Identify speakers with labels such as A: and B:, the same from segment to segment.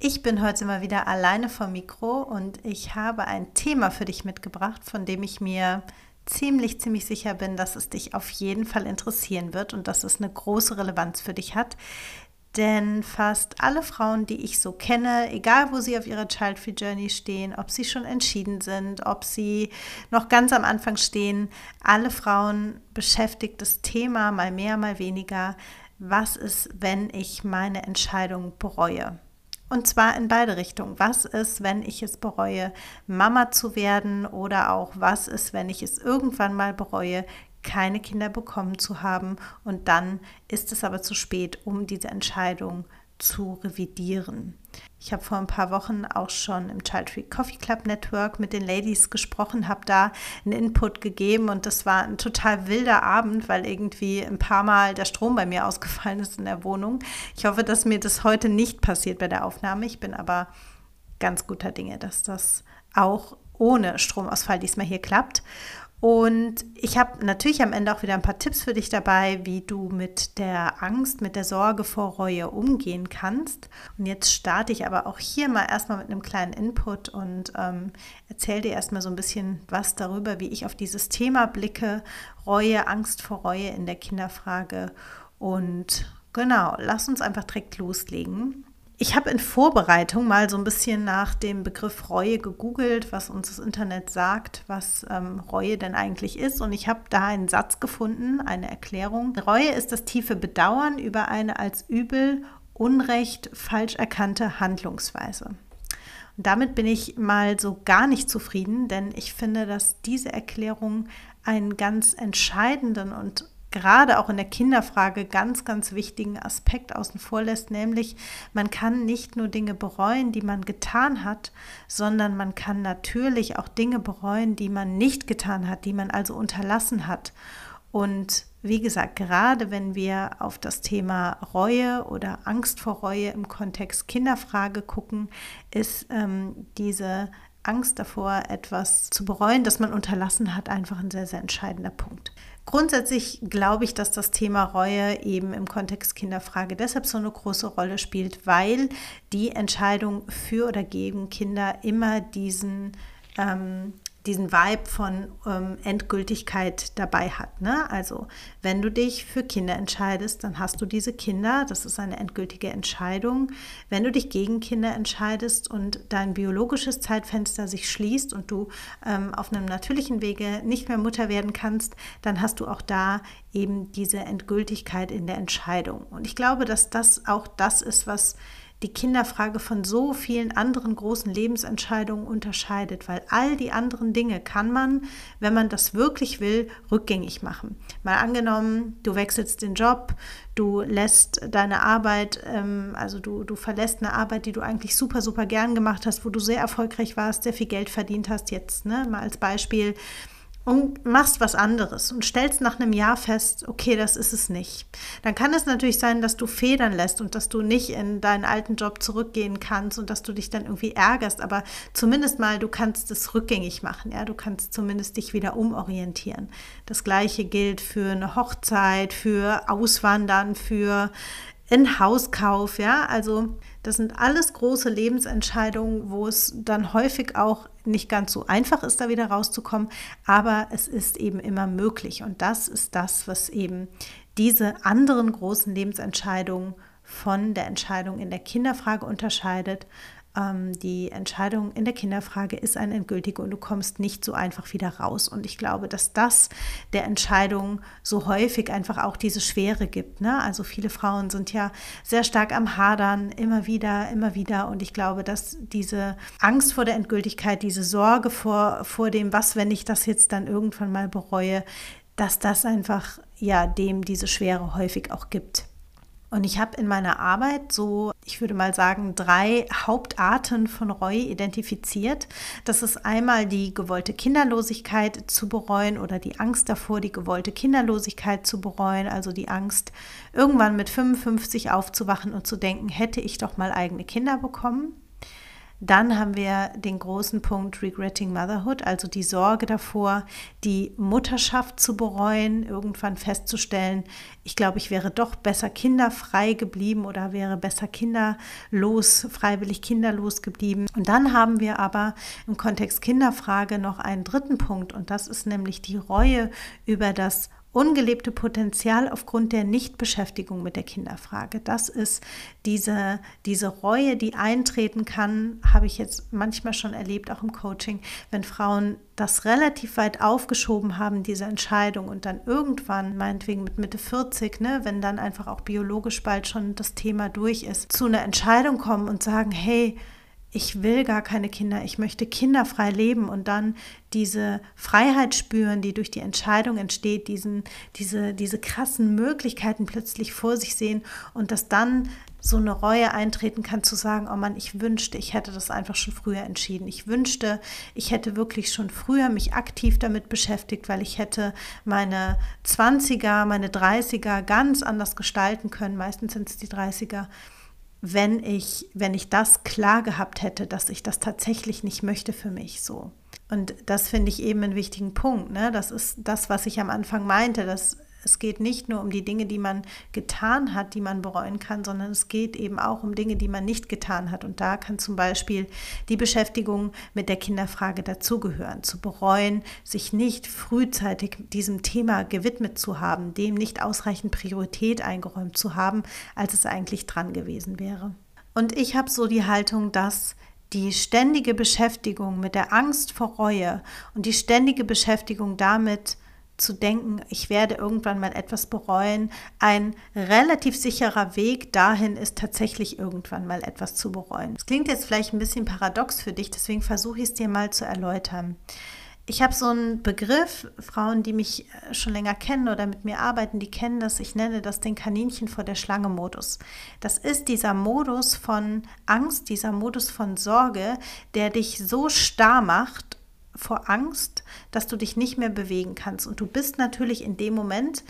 A: Ich bin heute mal wieder alleine vom Mikro und ich habe ein Thema für dich mitgebracht, von dem ich mir ziemlich, ziemlich sicher bin, dass es dich auf jeden Fall interessieren wird und dass es eine große Relevanz für dich hat. Denn fast alle Frauen, die ich so kenne, egal wo sie auf ihrer Child-Free Journey stehen, ob sie schon entschieden sind, ob sie noch ganz am Anfang stehen, alle Frauen beschäftigt das Thema mal mehr, mal weniger. Was ist, wenn ich meine Entscheidung bereue? Und zwar in beide Richtungen. Was ist, wenn ich es bereue, Mama zu werden? Oder auch was ist, wenn ich es irgendwann mal bereue, keine Kinder bekommen zu haben? Und dann ist es aber zu spät, um diese Entscheidung zu revidieren. Ich habe vor ein paar Wochen auch schon im Child Free Coffee Club Network mit den Ladies gesprochen, habe da einen Input gegeben und das war ein total wilder Abend, weil irgendwie ein paar Mal der Strom bei mir ausgefallen ist in der Wohnung. Ich hoffe, dass mir das heute nicht passiert bei der Aufnahme. Ich bin aber ganz guter Dinge, dass das auch ohne Stromausfall diesmal hier klappt. Und ich habe natürlich am Ende auch wieder ein paar Tipps für dich dabei, wie du mit der Angst, mit der Sorge vor Reue umgehen kannst. Und jetzt starte ich aber auch hier mal erstmal mit einem kleinen Input und ähm, erzähle dir erstmal so ein bisschen was darüber, wie ich auf dieses Thema blicke. Reue, Angst vor Reue in der Kinderfrage. Und genau, lass uns einfach direkt loslegen. Ich habe in Vorbereitung mal so ein bisschen nach dem Begriff Reue gegoogelt, was uns das Internet sagt, was ähm, Reue denn eigentlich ist. Und ich habe da einen Satz gefunden, eine Erklärung. Reue ist das tiefe Bedauern über eine als übel, unrecht, falsch erkannte Handlungsweise. Und damit bin ich mal so gar nicht zufrieden, denn ich finde, dass diese Erklärung einen ganz entscheidenden und gerade auch in der Kinderfrage ganz, ganz wichtigen Aspekt außen vor lässt, nämlich man kann nicht nur Dinge bereuen, die man getan hat, sondern man kann natürlich auch Dinge bereuen, die man nicht getan hat, die man also unterlassen hat. Und wie gesagt, gerade wenn wir auf das Thema Reue oder Angst vor Reue im Kontext Kinderfrage gucken, ist ähm, diese Angst davor, etwas zu bereuen, das man unterlassen hat, einfach ein sehr, sehr entscheidender Punkt. Grundsätzlich glaube ich, dass das Thema Reue eben im Kontext Kinderfrage deshalb so eine große Rolle spielt, weil die Entscheidung für oder gegen Kinder immer diesen ähm, diesen Vibe von ähm, Endgültigkeit dabei hat. Ne? Also wenn du dich für Kinder entscheidest, dann hast du diese Kinder, das ist eine endgültige Entscheidung. Wenn du dich gegen Kinder entscheidest und dein biologisches Zeitfenster sich schließt und du ähm, auf einem natürlichen Wege nicht mehr Mutter werden kannst, dann hast du auch da eben diese Endgültigkeit in der Entscheidung. Und ich glaube, dass das auch das ist, was die Kinderfrage von so vielen anderen großen Lebensentscheidungen unterscheidet, weil all die anderen Dinge kann man, wenn man das wirklich will, rückgängig machen. Mal angenommen, du wechselst den Job, du lässt deine Arbeit, ähm, also du, du verlässt eine Arbeit, die du eigentlich super, super gern gemacht hast, wo du sehr erfolgreich warst, sehr viel Geld verdient hast, jetzt ne, mal als Beispiel und machst was anderes und stellst nach einem Jahr fest, okay, das ist es nicht. Dann kann es natürlich sein, dass du federn lässt und dass du nicht in deinen alten Job zurückgehen kannst und dass du dich dann irgendwie ärgerst, aber zumindest mal, du kannst es rückgängig machen, ja, du kannst zumindest dich wieder umorientieren. Das gleiche gilt für eine Hochzeit, für Auswandern, für einen Hauskauf, ja, also das sind alles große Lebensentscheidungen, wo es dann häufig auch nicht ganz so einfach ist, da wieder rauszukommen, aber es ist eben immer möglich. Und das ist das, was eben diese anderen großen Lebensentscheidungen von der Entscheidung in der Kinderfrage unterscheidet die Entscheidung in der Kinderfrage ist eine endgültige und du kommst nicht so einfach wieder raus. Und ich glaube, dass das der Entscheidung so häufig einfach auch diese Schwere gibt. Ne? Also viele Frauen sind ja sehr stark am Hadern, immer wieder, immer wieder. Und ich glaube, dass diese Angst vor der Endgültigkeit, diese Sorge vor, vor dem, was, wenn ich das jetzt dann irgendwann mal bereue, dass das einfach ja dem diese Schwere häufig auch gibt. Und ich habe in meiner Arbeit so ich würde mal sagen, drei Hauptarten von Reue identifiziert. Das ist einmal die gewollte Kinderlosigkeit zu bereuen oder die Angst davor, die gewollte Kinderlosigkeit zu bereuen, also die Angst, irgendwann mit 55 aufzuwachen und zu denken, hätte ich doch mal eigene Kinder bekommen. Dann haben wir den großen Punkt Regretting Motherhood, also die Sorge davor, die Mutterschaft zu bereuen, irgendwann festzustellen, ich glaube, ich wäre doch besser kinderfrei geblieben oder wäre besser kinderlos, freiwillig kinderlos geblieben. Und dann haben wir aber im Kontext Kinderfrage noch einen dritten Punkt und das ist nämlich die Reue über das ungelebte Potenzial aufgrund der Nichtbeschäftigung mit der Kinderfrage. Das ist diese, diese Reue, die eintreten kann, habe ich jetzt manchmal schon erlebt, auch im Coaching, wenn Frauen das relativ weit aufgeschoben haben, diese Entscheidung und dann irgendwann, meinetwegen mit Mitte 40, ne, wenn dann einfach auch biologisch bald schon das Thema durch ist, zu einer Entscheidung kommen und sagen, hey, ich will gar keine Kinder, ich möchte kinderfrei leben und dann diese Freiheit spüren, die durch die Entscheidung entsteht, diesen, diese, diese krassen Möglichkeiten plötzlich vor sich sehen und dass dann so eine Reue eintreten kann, zu sagen, oh Mann, ich wünschte, ich hätte das einfach schon früher entschieden. Ich wünschte, ich hätte wirklich schon früher mich aktiv damit beschäftigt, weil ich hätte meine 20er, meine 30er ganz anders gestalten können. Meistens sind es die 30er wenn ich, wenn ich das klar gehabt hätte, dass ich das tatsächlich nicht möchte für mich so. Und das finde ich eben einen wichtigen Punkt. Ne? Das ist das, was ich am Anfang meinte, dass es geht nicht nur um die Dinge, die man getan hat, die man bereuen kann, sondern es geht eben auch um Dinge, die man nicht getan hat. Und da kann zum Beispiel die Beschäftigung mit der Kinderfrage dazugehören, zu bereuen, sich nicht frühzeitig diesem Thema gewidmet zu haben, dem nicht ausreichend Priorität eingeräumt zu haben, als es eigentlich dran gewesen wäre. Und ich habe so die Haltung, dass die ständige Beschäftigung mit der Angst vor Reue und die ständige Beschäftigung damit, zu denken, ich werde irgendwann mal etwas bereuen. Ein relativ sicherer Weg dahin ist tatsächlich irgendwann mal etwas zu bereuen. Das klingt jetzt vielleicht ein bisschen paradox für dich, deswegen versuche ich es dir mal zu erläutern. Ich habe so einen Begriff, Frauen, die mich äh, schon länger kennen oder mit mir arbeiten, die kennen das, ich nenne das den Kaninchen vor der Schlange Modus. Das ist dieser Modus von Angst, dieser Modus von Sorge, der dich so starr macht vor Angst, dass du dich nicht mehr bewegen kannst. Und du bist natürlich in dem Moment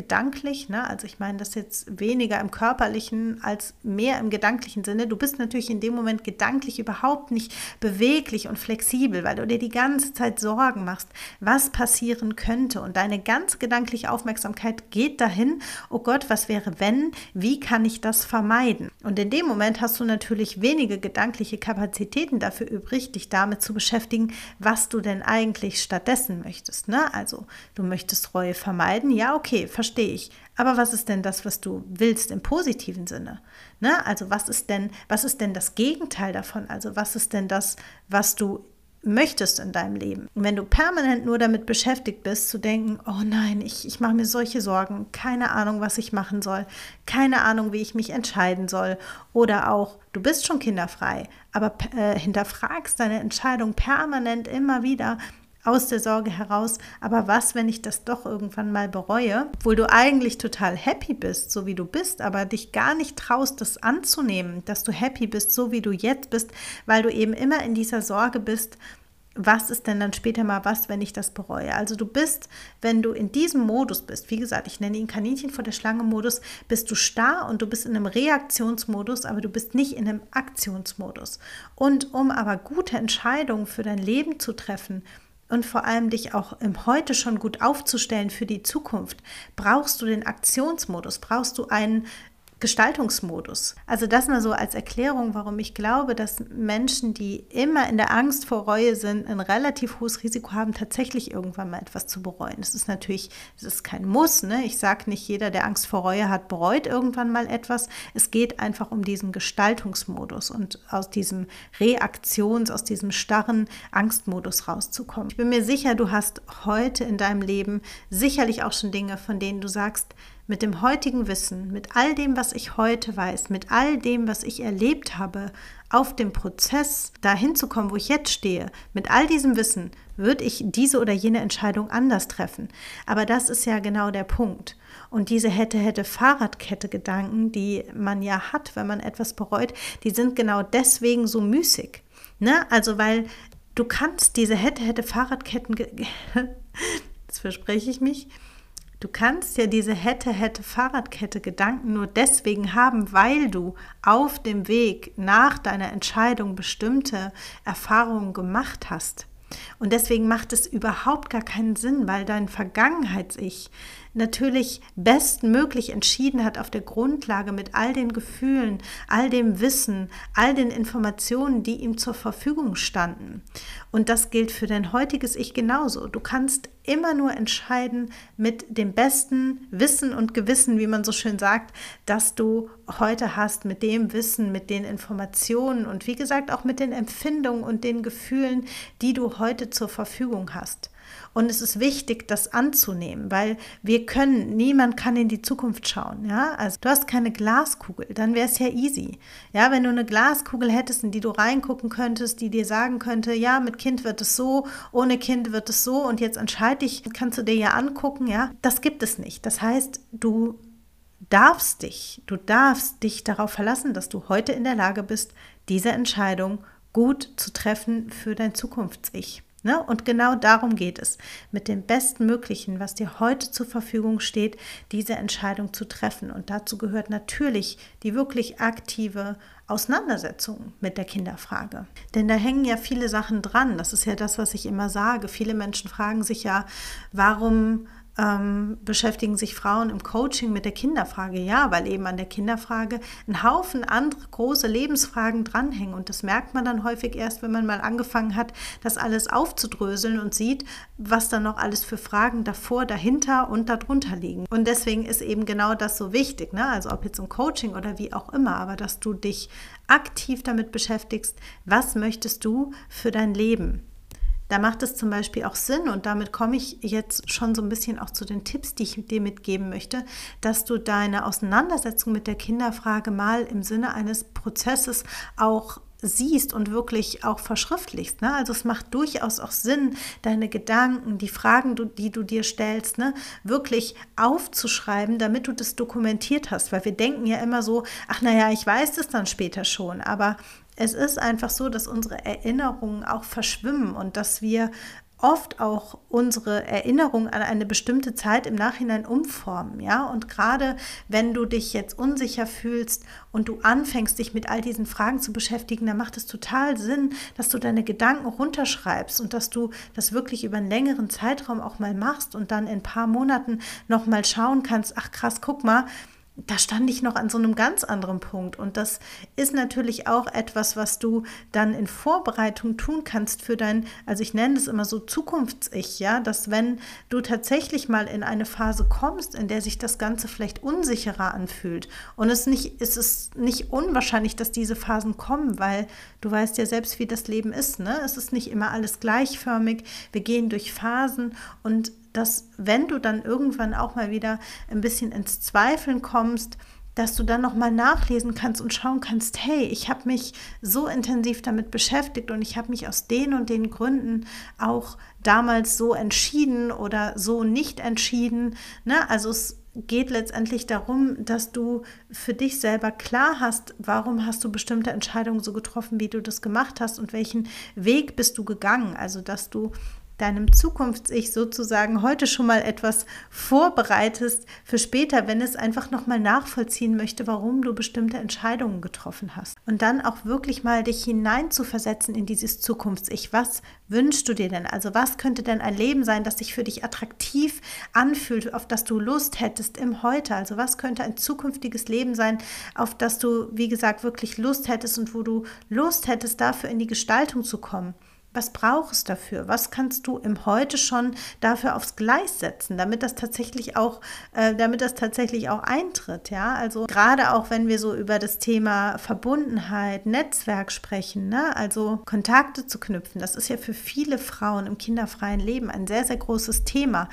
A: gedanklich, ne? also ich meine das jetzt weniger im körperlichen als mehr im gedanklichen Sinne. Du bist natürlich in dem Moment gedanklich überhaupt nicht beweglich und flexibel, weil du dir die ganze Zeit Sorgen machst, was passieren könnte. Und deine ganz gedankliche Aufmerksamkeit geht dahin, oh Gott, was wäre wenn, wie kann ich das vermeiden? Und in dem Moment hast du natürlich wenige gedankliche Kapazitäten dafür übrig, dich damit zu beschäftigen, was du denn eigentlich stattdessen möchtest. Ne? Also du möchtest Reue vermeiden, ja okay, verstehe ich. Aber was ist denn das, was du willst im positiven Sinne? Ne? Also was ist denn, was ist denn das Gegenteil davon? Also was ist denn das, was du möchtest in deinem Leben. Und wenn du permanent nur damit beschäftigt bist, zu denken, oh nein, ich, ich mache mir solche Sorgen, keine Ahnung, was ich machen soll, keine Ahnung, wie ich mich entscheiden soll, oder auch, du bist schon kinderfrei, aber äh, hinterfragst deine Entscheidung permanent immer wieder, aus der Sorge heraus, aber was, wenn ich das doch irgendwann mal bereue, obwohl du eigentlich total happy bist, so wie du bist, aber dich gar nicht traust, das anzunehmen, dass du happy bist, so wie du jetzt bist, weil du eben immer in dieser Sorge bist, was ist denn dann später mal was, wenn ich das bereue? Also du bist, wenn du in diesem Modus bist, wie gesagt, ich nenne ihn Kaninchen vor der Schlange Modus, bist du starr und du bist in einem Reaktionsmodus, aber du bist nicht in einem Aktionsmodus. Und um aber gute Entscheidungen für dein Leben zu treffen, und vor allem dich auch im Heute schon gut aufzustellen für die Zukunft, brauchst du den Aktionsmodus, brauchst du einen Gestaltungsmodus. Also das mal so als Erklärung, warum ich glaube, dass Menschen, die immer in der Angst vor Reue sind, ein relativ hohes Risiko haben, tatsächlich irgendwann mal etwas zu bereuen. Das ist natürlich, das ist kein Muss. Ne? Ich sage nicht, jeder, der Angst vor Reue hat, bereut irgendwann mal etwas. Es geht einfach um diesen Gestaltungsmodus und aus diesem Reaktions-, aus diesem starren Angstmodus rauszukommen. Ich bin mir sicher, du hast heute in deinem Leben sicherlich auch schon Dinge, von denen du sagst, mit dem heutigen Wissen, mit all dem, was ich heute weiß, mit all dem, was ich erlebt habe, auf dem Prozess dahin zu kommen, wo ich jetzt stehe, mit all diesem Wissen, würde ich diese oder jene Entscheidung anders treffen. Aber das ist ja genau der Punkt. Und diese hätte, hätte Fahrradkette Gedanken, die man ja hat, wenn man etwas bereut, die sind genau deswegen so müßig. Ne? Also, weil du kannst diese hätte, hätte Fahrradketten, jetzt verspreche ich mich, Du kannst ja diese hätte, hätte Fahrradkette Gedanken nur deswegen haben, weil du auf dem Weg nach deiner Entscheidung bestimmte Erfahrungen gemacht hast. Und deswegen macht es überhaupt gar keinen Sinn, weil dein Vergangenheits-Ich natürlich bestmöglich entschieden hat auf der Grundlage mit all den Gefühlen, all dem Wissen, all den Informationen, die ihm zur Verfügung standen. Und das gilt für dein heutiges Ich genauso. Du kannst immer nur entscheiden mit dem besten Wissen und Gewissen, wie man so schön sagt, dass du heute hast, mit dem Wissen, mit den Informationen und wie gesagt auch mit den Empfindungen und den Gefühlen, die du heute zur Verfügung hast. Und es ist wichtig, das anzunehmen, weil wir können, niemand kann in die Zukunft schauen. Ja, also du hast keine Glaskugel, dann wäre es ja easy. Ja, wenn du eine Glaskugel hättest, in die du reingucken könntest, die dir sagen könnte, ja, mit Kind wird es so, ohne Kind wird es so und jetzt entscheide ich, kannst du dir ja angucken. Ja, das gibt es nicht. Das heißt, du darfst dich, du darfst dich darauf verlassen, dass du heute in der Lage bist, diese Entscheidung gut zu treffen für dein Zukunfts-Ich. Ne? Und genau darum geht es, mit dem Bestmöglichen, was dir heute zur Verfügung steht, diese Entscheidung zu treffen. Und dazu gehört natürlich die wirklich aktive Auseinandersetzung mit der Kinderfrage. Denn da hängen ja viele Sachen dran. Das ist ja das, was ich immer sage. Viele Menschen fragen sich ja, warum ähm, beschäftigen sich Frauen im Coaching mit der Kinderfrage? Ja, weil eben an der Kinderfrage ein Haufen andere große Lebensfragen dranhängen. Und das merkt man dann häufig erst, wenn man mal angefangen hat, das alles aufzudröseln und sieht, was dann noch alles für Fragen davor, dahinter und darunter liegen. Und deswegen ist eben genau das so wichtig. Ne? Also ob jetzt im Coaching oder wie auch immer, aber dass du dich aktiv damit beschäftigst, was möchtest du für dein Leben? Da macht es zum Beispiel auch Sinn, und damit komme ich jetzt schon so ein bisschen auch zu den Tipps, die ich dir mitgeben möchte, dass du deine Auseinandersetzung mit der Kinderfrage mal im Sinne eines Prozesses auch siehst und wirklich auch verschriftlichst. Ne? Also es macht durchaus auch Sinn, deine Gedanken, die Fragen, die du dir stellst, ne, wirklich aufzuschreiben, damit du das dokumentiert hast. Weil wir denken ja immer so, ach naja, ich weiß es dann später schon. Aber es ist einfach so, dass unsere Erinnerungen auch verschwimmen und dass wir oft auch unsere Erinnerung an eine bestimmte Zeit im Nachhinein umformen, ja? Und gerade wenn du dich jetzt unsicher fühlst und du anfängst, dich mit all diesen Fragen zu beschäftigen, dann macht es total Sinn, dass du deine Gedanken runterschreibst und dass du das wirklich über einen längeren Zeitraum auch mal machst und dann in ein paar Monaten noch mal schauen kannst, ach krass, guck mal, da stand ich noch an so einem ganz anderen Punkt. Und das ist natürlich auch etwas, was du dann in Vorbereitung tun kannst für dein, also ich nenne es immer so Zukunfts-Ich, ja, dass wenn du tatsächlich mal in eine Phase kommst, in der sich das Ganze vielleicht unsicherer anfühlt und es nicht, es ist nicht unwahrscheinlich, dass diese Phasen kommen, weil du weißt ja selbst, wie das Leben ist, ne? Es ist nicht immer alles gleichförmig. Wir gehen durch Phasen und dass wenn du dann irgendwann auch mal wieder ein bisschen ins Zweifeln kommst, dass du dann nochmal nachlesen kannst und schauen kannst, hey, ich habe mich so intensiv damit beschäftigt und ich habe mich aus den und den Gründen auch damals so entschieden oder so nicht entschieden. Ne? Also es geht letztendlich darum, dass du für dich selber klar hast, warum hast du bestimmte Entscheidungen so getroffen, wie du das gemacht hast und welchen Weg bist du gegangen. Also dass du deinem Zukunfts-Ich sozusagen heute schon mal etwas vorbereitest für später, wenn es einfach nochmal nachvollziehen möchte, warum du bestimmte Entscheidungen getroffen hast. Und dann auch wirklich mal dich hineinzuversetzen in dieses Zukunfts-Ich. Was wünschst du dir denn? Also was könnte denn ein Leben sein, das sich für dich attraktiv anfühlt, auf das du Lust hättest im Heute? Also was könnte ein zukünftiges Leben sein, auf das du, wie gesagt, wirklich Lust hättest und wo du Lust hättest, dafür in die Gestaltung zu kommen? Was brauchst du dafür? Was kannst du im Heute schon dafür aufs Gleis setzen, damit das tatsächlich auch, äh, damit das tatsächlich auch eintritt? Ja, also gerade auch wenn wir so über das Thema Verbundenheit, Netzwerk sprechen, ne? also Kontakte zu knüpfen, das ist ja für viele Frauen im kinderfreien Leben ein sehr, sehr großes Thema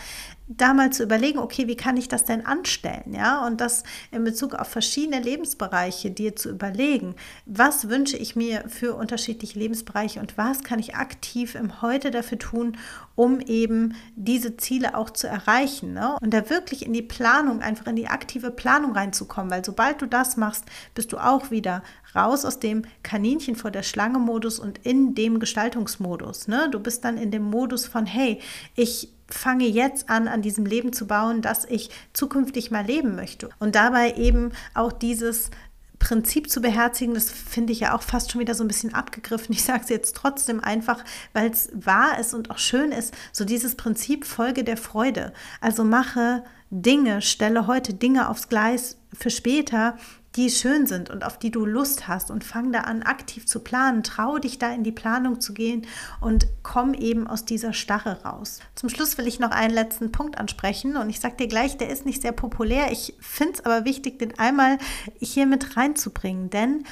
A: da mal zu überlegen, okay, wie kann ich das denn anstellen, ja? Und das in Bezug auf verschiedene Lebensbereiche dir zu überlegen, was wünsche ich mir für unterschiedliche Lebensbereiche und was kann ich aktiv im Heute dafür tun, um eben diese Ziele auch zu erreichen. Ne? Und da wirklich in die Planung, einfach in die aktive Planung reinzukommen, weil sobald du das machst, bist du auch wieder raus aus dem Kaninchen vor der Schlange-Modus und in dem Gestaltungsmodus. Ne? Du bist dann in dem Modus von, hey, ich fange jetzt an, an diesem Leben zu bauen, das ich zukünftig mal leben möchte. Und dabei eben auch dieses Prinzip zu beherzigen, das finde ich ja auch fast schon wieder so ein bisschen abgegriffen. Ich sage es jetzt trotzdem einfach, weil es wahr ist und auch schön ist, so dieses Prinzip Folge der Freude. Also mache Dinge, stelle heute Dinge aufs Gleis für später, die schön sind und auf die du Lust hast und fang da an, aktiv zu planen. Trau dich da in die Planung zu gehen und komm eben aus dieser Starre raus. Zum Schluss will ich noch einen letzten Punkt ansprechen und ich sage dir gleich, der ist nicht sehr populär. Ich finde es aber wichtig, den einmal hier mit reinzubringen, denn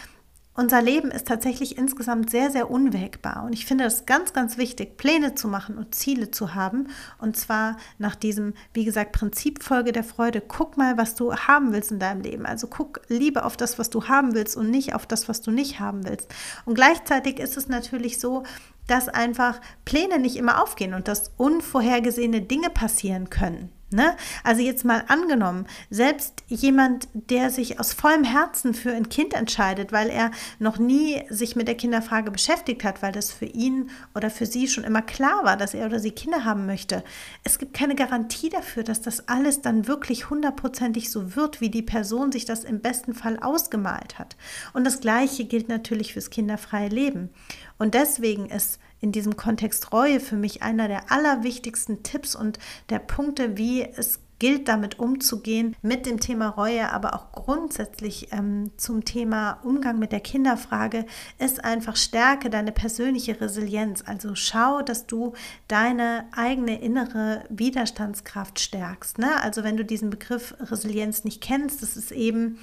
A: unser Leben ist tatsächlich insgesamt sehr, sehr unwägbar. Und ich finde es ganz, ganz wichtig, Pläne zu machen und Ziele zu haben. Und zwar nach diesem, wie gesagt, Prinzip Folge der Freude. Guck mal, was du haben willst in deinem Leben. Also guck lieber auf das, was du haben willst und nicht auf das, was du nicht haben willst. Und gleichzeitig ist es natürlich so, dass einfach Pläne nicht immer aufgehen und dass unvorhergesehene Dinge passieren können. Ne? Also jetzt mal angenommen, selbst jemand, der sich aus vollem Herzen für ein Kind entscheidet, weil er noch nie sich mit der Kinderfrage beschäftigt hat, weil das für ihn oder für sie schon immer klar war, dass er oder sie Kinder haben möchte. Es gibt keine Garantie dafür, dass das alles dann wirklich hundertprozentig so wird, wie die Person sich das im besten Fall ausgemalt hat. Und das Gleiche gilt natürlich fürs kinderfreie Leben. Und deswegen ist in diesem Kontext Reue für mich einer der allerwichtigsten Tipps und der Punkte, wie es gilt, damit umzugehen, mit dem Thema Reue, aber auch grundsätzlich ähm, zum Thema Umgang mit der Kinderfrage, ist einfach stärke deine persönliche Resilienz. Also schau, dass du deine eigene innere Widerstandskraft stärkst. Ne? Also wenn du diesen Begriff Resilienz nicht kennst, das ist eben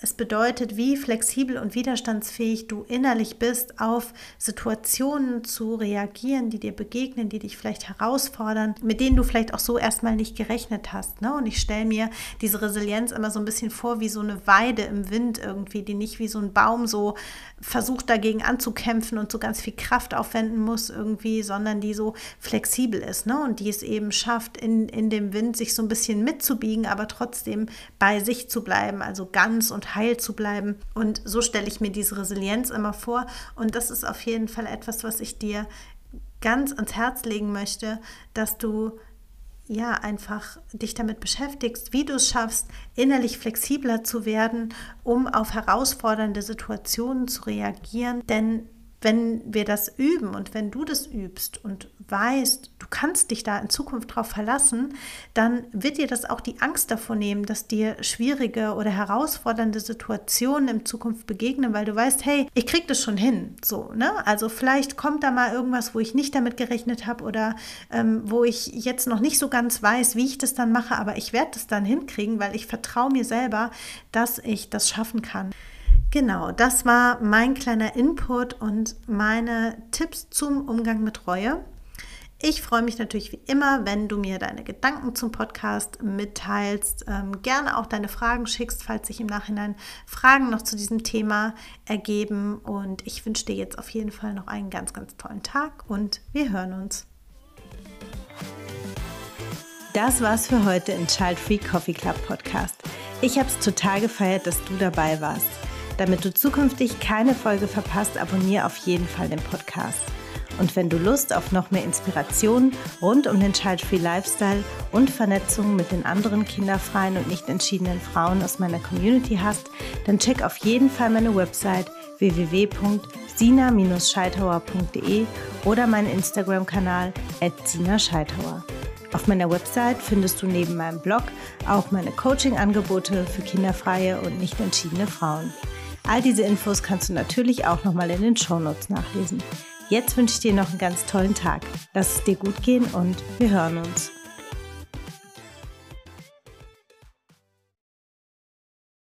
A: es bedeutet, wie flexibel und widerstandsfähig du innerlich bist, auf Situationen zu reagieren, die dir begegnen, die dich vielleicht herausfordern, mit denen du vielleicht auch so erstmal nicht gerechnet hast. Ne? Und ich stelle mir diese Resilienz immer so ein bisschen vor wie so eine Weide im Wind irgendwie, die nicht wie so ein Baum so versucht dagegen anzukämpfen und so ganz viel Kraft aufwenden muss irgendwie, sondern die so flexibel ist ne? und die es eben schafft, in, in dem Wind sich so ein bisschen mitzubiegen, aber trotzdem bei sich zu bleiben, also ganz und heil zu bleiben. Und so stelle ich mir diese Resilienz immer vor. Und das ist auf jeden Fall etwas, was ich dir ganz ans Herz legen möchte, dass du ja einfach dich damit beschäftigst, wie du es schaffst, innerlich flexibler zu werden, um auf herausfordernde Situationen zu reagieren. Denn wenn wir das üben und wenn du das übst und weißt, du kannst dich da in Zukunft drauf verlassen, dann wird dir das auch die Angst davor nehmen, dass dir schwierige oder herausfordernde Situationen in Zukunft begegnen, weil du weißt, hey, ich krieg das schon hin. So, ne? Also vielleicht kommt da mal irgendwas, wo ich nicht damit gerechnet habe oder ähm, wo ich jetzt noch nicht so ganz weiß, wie ich das dann mache, aber ich werde das dann hinkriegen, weil ich vertraue mir selber, dass ich das schaffen kann. Genau, das war mein kleiner Input und meine Tipps zum Umgang mit Reue. Ich freue mich natürlich wie immer, wenn du mir deine Gedanken zum Podcast mitteilst. Ähm, gerne auch deine Fragen schickst, falls sich im Nachhinein Fragen noch zu diesem Thema ergeben. Und ich wünsche dir jetzt auf jeden Fall noch einen ganz, ganz tollen Tag und wir hören uns. Das war's für heute im Child Free Coffee Club Podcast. Ich habe es total gefeiert, dass du dabei warst. Damit du zukünftig keine Folge verpasst, abonniere auf jeden Fall den Podcast. Und wenn du Lust auf noch mehr Inspiration rund um den Child-Free Lifestyle und Vernetzung mit den anderen kinderfreien und nicht entschiedenen Frauen aus meiner Community hast, dann check auf jeden Fall meine Website www.sina-scheithauer.de oder meinen Instagram-Kanal @sina-scheithauer. Auf meiner Website findest du neben meinem Blog auch meine Coaching-Angebote für kinderfreie und nicht entschiedene Frauen. All diese Infos kannst du natürlich auch nochmal in den Shownotes nachlesen. Jetzt wünsche ich dir noch einen ganz tollen Tag. Lass es dir gut gehen und wir hören uns.